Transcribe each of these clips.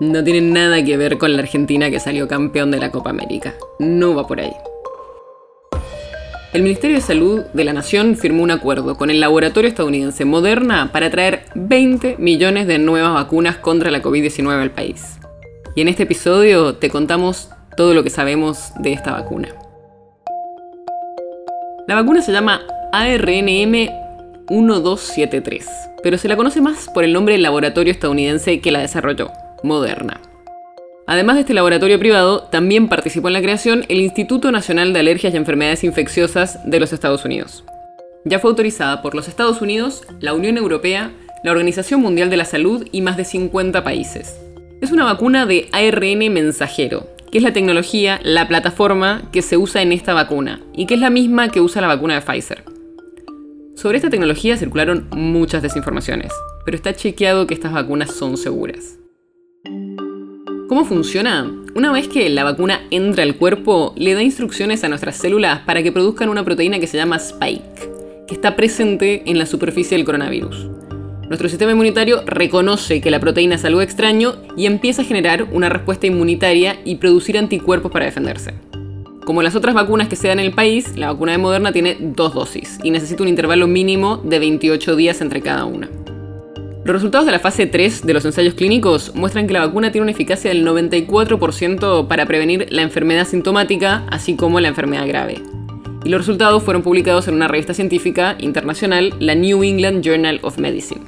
no tiene nada que ver con la Argentina que salió campeón de la Copa América. No va por ahí. El Ministerio de Salud de la Nación firmó un acuerdo con el laboratorio estadounidense Moderna para traer 20 millones de nuevas vacunas contra la COVID-19 al país. Y en este episodio te contamos todo lo que sabemos de esta vacuna. La vacuna se llama ARNM 1273, pero se la conoce más por el nombre del laboratorio estadounidense que la desarrolló, Moderna. Además de este laboratorio privado, también participó en la creación el Instituto Nacional de Alergias y Enfermedades Infecciosas de los Estados Unidos. Ya fue autorizada por los Estados Unidos, la Unión Europea, la Organización Mundial de la Salud y más de 50 países. Es una vacuna de ARN mensajero, que es la tecnología, la plataforma que se usa en esta vacuna, y que es la misma que usa la vacuna de Pfizer. Sobre esta tecnología circularon muchas desinformaciones, pero está chequeado que estas vacunas son seguras. ¿Cómo funciona? Una vez que la vacuna entra al cuerpo, le da instrucciones a nuestras células para que produzcan una proteína que se llama spike, que está presente en la superficie del coronavirus. Nuestro sistema inmunitario reconoce que la proteína es algo extraño y empieza a generar una respuesta inmunitaria y producir anticuerpos para defenderse. Como las otras vacunas que se dan en el país, la vacuna de Moderna tiene dos dosis y necesita un intervalo mínimo de 28 días entre cada una. Los resultados de la fase 3 de los ensayos clínicos muestran que la vacuna tiene una eficacia del 94% para prevenir la enfermedad sintomática, así como la enfermedad grave. Y los resultados fueron publicados en una revista científica internacional, la New England Journal of Medicine.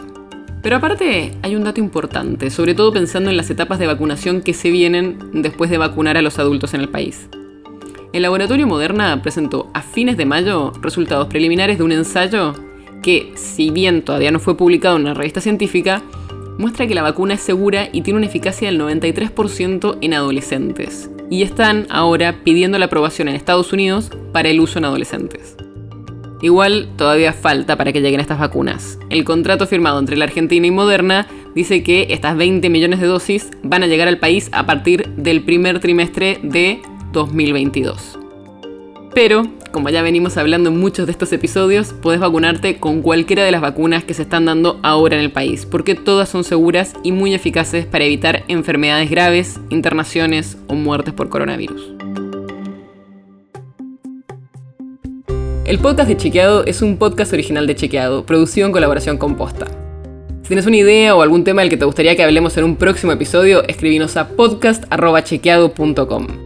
Pero aparte, hay un dato importante, sobre todo pensando en las etapas de vacunación que se vienen después de vacunar a los adultos en el país. El laboratorio Moderna presentó a fines de mayo resultados preliminares de un ensayo que, si bien todavía no fue publicado en una revista científica, muestra que la vacuna es segura y tiene una eficacia del 93% en adolescentes. Y están ahora pidiendo la aprobación en Estados Unidos para el uso en adolescentes. Igual todavía falta para que lleguen estas vacunas. El contrato firmado entre la Argentina y Moderna dice que estas 20 millones de dosis van a llegar al país a partir del primer trimestre de 2022. Pero, como ya venimos hablando en muchos de estos episodios, puedes vacunarte con cualquiera de las vacunas que se están dando ahora en el país, porque todas son seguras y muy eficaces para evitar enfermedades graves, internaciones o muertes por coronavirus. El podcast de Chequeado es un podcast original de Chequeado, producido en colaboración con Posta. Si tienes una idea o algún tema del que te gustaría que hablemos en un próximo episodio, escribinos a podcast.chequeado.com.